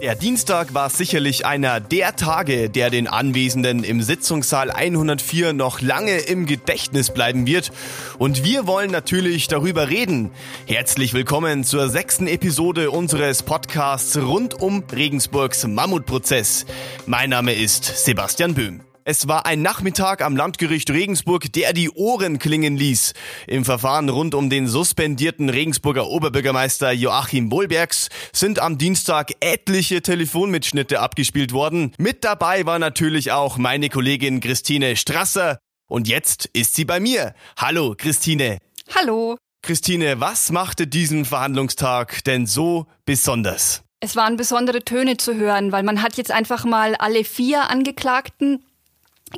Der Dienstag war sicherlich einer der Tage, der den Anwesenden im Sitzungssaal 104 noch lange im Gedächtnis bleiben wird. Und wir wollen natürlich darüber reden. Herzlich willkommen zur sechsten Episode unseres Podcasts rund um Regensburgs Mammutprozess. Mein Name ist Sebastian Böhm. Es war ein Nachmittag am Landgericht Regensburg, der die Ohren klingen ließ. Im Verfahren rund um den suspendierten Regensburger Oberbürgermeister Joachim Wohlbergs sind am Dienstag etliche Telefonmitschnitte abgespielt worden. Mit dabei war natürlich auch meine Kollegin Christine Strasser. Und jetzt ist sie bei mir. Hallo, Christine. Hallo. Christine, was machte diesen Verhandlungstag denn so besonders? Es waren besondere Töne zu hören, weil man hat jetzt einfach mal alle vier Angeklagten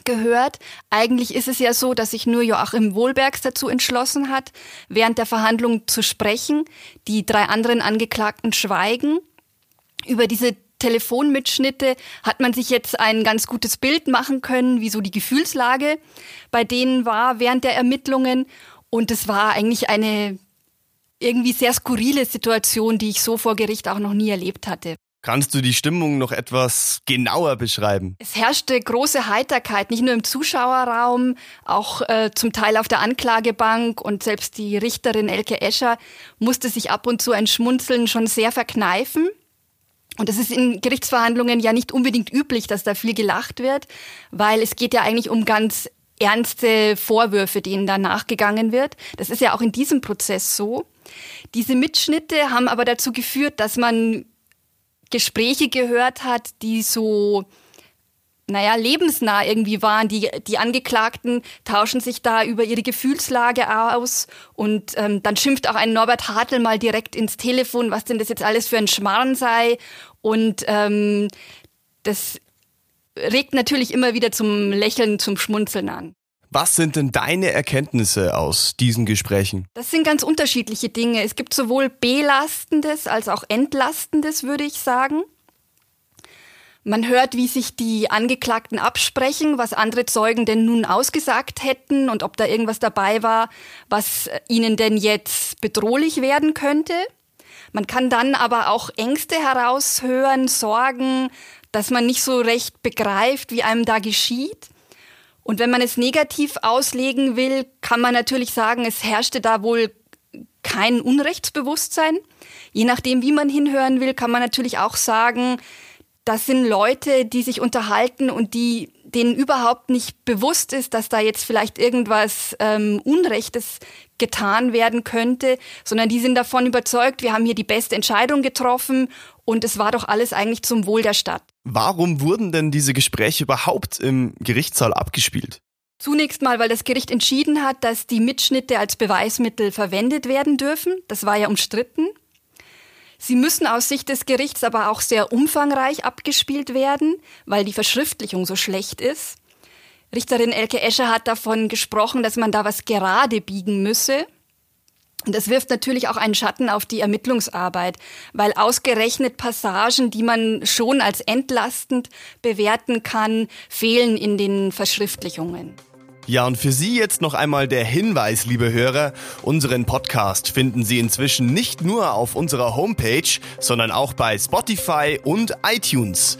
gehört. Eigentlich ist es ja so, dass sich nur Joachim Wohlbergs dazu entschlossen hat, während der Verhandlung zu sprechen. Die drei anderen Angeklagten schweigen. Über diese Telefonmitschnitte hat man sich jetzt ein ganz gutes Bild machen können, wie so die Gefühlslage bei denen war während der Ermittlungen. Und es war eigentlich eine irgendwie sehr skurrile Situation, die ich so vor Gericht auch noch nie erlebt hatte. Kannst du die Stimmung noch etwas genauer beschreiben? Es herrschte große Heiterkeit, nicht nur im Zuschauerraum, auch äh, zum Teil auf der Anklagebank und selbst die Richterin Elke Escher musste sich ab und zu ein Schmunzeln schon sehr verkneifen. Und das ist in Gerichtsverhandlungen ja nicht unbedingt üblich, dass da viel gelacht wird, weil es geht ja eigentlich um ganz ernste Vorwürfe, denen da nachgegangen wird. Das ist ja auch in diesem Prozess so. Diese Mitschnitte haben aber dazu geführt, dass man Gespräche gehört hat, die so naja, lebensnah irgendwie waren. Die, die Angeklagten tauschen sich da über ihre Gefühlslage aus und ähm, dann schimpft auch ein Norbert Hartl mal direkt ins Telefon, was denn das jetzt alles für ein Schmarrn sei. Und ähm, das regt natürlich immer wieder zum Lächeln, zum Schmunzeln an. Was sind denn deine Erkenntnisse aus diesen Gesprächen? Das sind ganz unterschiedliche Dinge. Es gibt sowohl belastendes als auch entlastendes, würde ich sagen. Man hört, wie sich die Angeklagten absprechen, was andere Zeugen denn nun ausgesagt hätten und ob da irgendwas dabei war, was ihnen denn jetzt bedrohlich werden könnte. Man kann dann aber auch Ängste heraushören, Sorgen, dass man nicht so recht begreift, wie einem da geschieht. Und wenn man es negativ auslegen will, kann man natürlich sagen, es herrschte da wohl kein Unrechtsbewusstsein. Je nachdem, wie man hinhören will, kann man natürlich auch sagen, das sind Leute, die sich unterhalten und die denen überhaupt nicht bewusst ist, dass da jetzt vielleicht irgendwas ähm, Unrechtes getan werden könnte, sondern die sind davon überzeugt, wir haben hier die beste Entscheidung getroffen und es war doch alles eigentlich zum Wohl der Stadt. Warum wurden denn diese Gespräche überhaupt im Gerichtssaal abgespielt? Zunächst mal, weil das Gericht entschieden hat, dass die Mitschnitte als Beweismittel verwendet werden dürfen. Das war ja umstritten. Sie müssen aus Sicht des Gerichts aber auch sehr umfangreich abgespielt werden, weil die Verschriftlichung so schlecht ist. Richterin Elke Escher hat davon gesprochen, dass man da was gerade biegen müsse. Und das wirft natürlich auch einen Schatten auf die Ermittlungsarbeit, weil ausgerechnet Passagen, die man schon als entlastend bewerten kann, fehlen in den Verschriftlichungen. Ja, und für Sie jetzt noch einmal der Hinweis, liebe Hörer, unseren Podcast finden Sie inzwischen nicht nur auf unserer Homepage, sondern auch bei Spotify und iTunes.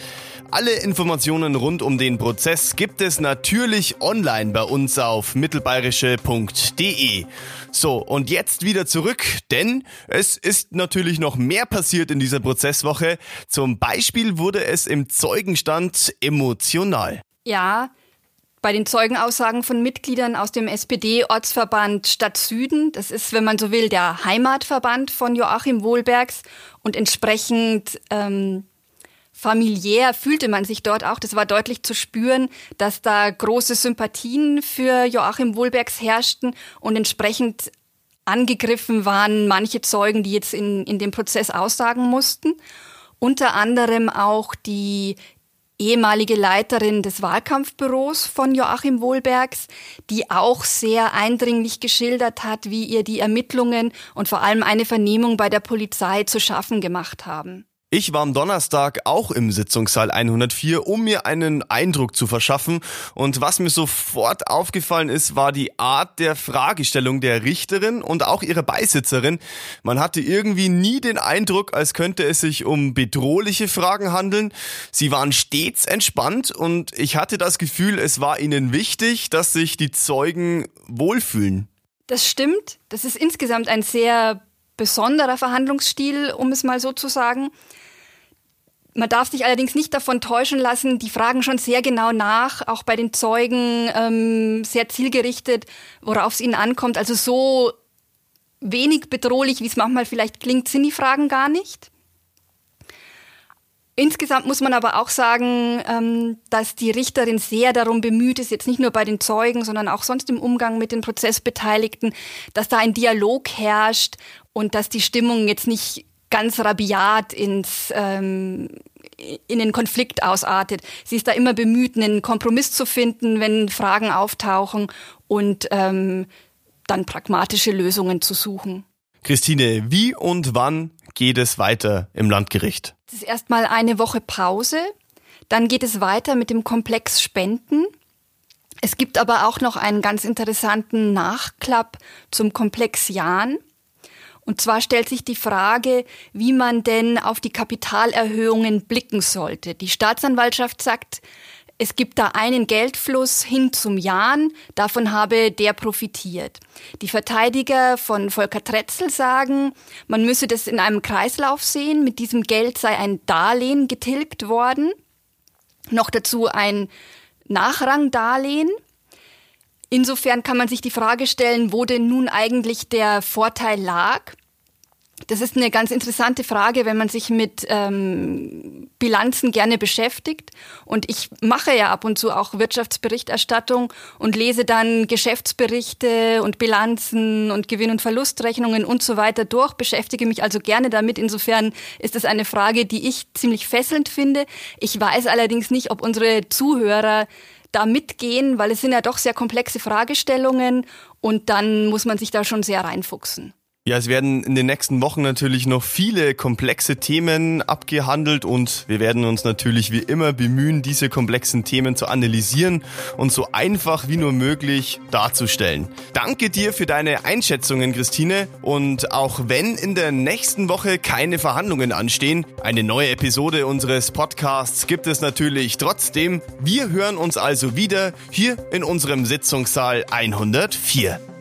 Alle Informationen rund um den Prozess gibt es natürlich online bei uns auf mittelbayerische.de. So, und jetzt wieder zurück, denn es ist natürlich noch mehr passiert in dieser Prozesswoche. Zum Beispiel wurde es im Zeugenstand emotional. Ja, bei den Zeugenaussagen von Mitgliedern aus dem SPD-Ortsverband Stadt Süden. Das ist, wenn man so will, der Heimatverband von Joachim Wohlbergs und entsprechend ähm, familiär fühlte man sich dort auch. Das war deutlich zu spüren, dass da große Sympathien für Joachim Wohlbergs herrschten und entsprechend angegriffen waren manche Zeugen, die jetzt in, in dem Prozess aussagen mussten. Unter anderem auch die ehemalige Leiterin des Wahlkampfbüros von Joachim Wohlbergs, die auch sehr eindringlich geschildert hat, wie ihr die Ermittlungen und vor allem eine Vernehmung bei der Polizei zu schaffen gemacht haben. Ich war am Donnerstag auch im Sitzungssaal 104, um mir einen Eindruck zu verschaffen. Und was mir sofort aufgefallen ist, war die Art der Fragestellung der Richterin und auch ihrer Beisitzerin. Man hatte irgendwie nie den Eindruck, als könnte es sich um bedrohliche Fragen handeln. Sie waren stets entspannt und ich hatte das Gefühl, es war ihnen wichtig, dass sich die Zeugen wohlfühlen. Das stimmt. Das ist insgesamt ein sehr besonderer Verhandlungsstil, um es mal so zu sagen. Man darf sich allerdings nicht davon täuschen lassen, die fragen schon sehr genau nach, auch bei den Zeugen ähm, sehr zielgerichtet, worauf es ihnen ankommt. Also so wenig bedrohlich, wie es manchmal vielleicht klingt, sind die Fragen gar nicht. Insgesamt muss man aber auch sagen, ähm, dass die Richterin sehr darum bemüht ist, jetzt nicht nur bei den Zeugen, sondern auch sonst im Umgang mit den Prozessbeteiligten, dass da ein Dialog herrscht und dass die Stimmung jetzt nicht ganz rabiat ins, ähm, in den Konflikt ausartet. Sie ist da immer bemüht, einen Kompromiss zu finden, wenn Fragen auftauchen und ähm, dann pragmatische Lösungen zu suchen. Christine, wie und wann geht es weiter im Landgericht? Es ist erstmal eine Woche Pause. Dann geht es weiter mit dem Komplex Spenden. Es gibt aber auch noch einen ganz interessanten Nachklapp zum Komplex Jahn. Und zwar stellt sich die Frage, wie man denn auf die Kapitalerhöhungen blicken sollte. Die Staatsanwaltschaft sagt, es gibt da einen Geldfluss hin zum Jahn, davon habe der profitiert. Die Verteidiger von Volker Tretzel sagen, man müsse das in einem Kreislauf sehen, mit diesem Geld sei ein Darlehen getilgt worden, noch dazu ein Nachrangdarlehen. Insofern kann man sich die Frage stellen, wo denn nun eigentlich der Vorteil lag. Das ist eine ganz interessante Frage, wenn man sich mit ähm, Bilanzen gerne beschäftigt. Und ich mache ja ab und zu auch Wirtschaftsberichterstattung und lese dann Geschäftsberichte und Bilanzen und Gewinn- und Verlustrechnungen und so weiter durch, beschäftige mich also gerne damit. Insofern ist das eine Frage, die ich ziemlich fesselnd finde. Ich weiß allerdings nicht, ob unsere Zuhörer da mitgehen, weil es sind ja doch sehr komplexe Fragestellungen und dann muss man sich da schon sehr reinfuchsen. Ja, es werden in den nächsten Wochen natürlich noch viele komplexe Themen abgehandelt und wir werden uns natürlich wie immer bemühen, diese komplexen Themen zu analysieren und so einfach wie nur möglich darzustellen. Danke dir für deine Einschätzungen, Christine. Und auch wenn in der nächsten Woche keine Verhandlungen anstehen, eine neue Episode unseres Podcasts gibt es natürlich trotzdem. Wir hören uns also wieder hier in unserem Sitzungssaal 104.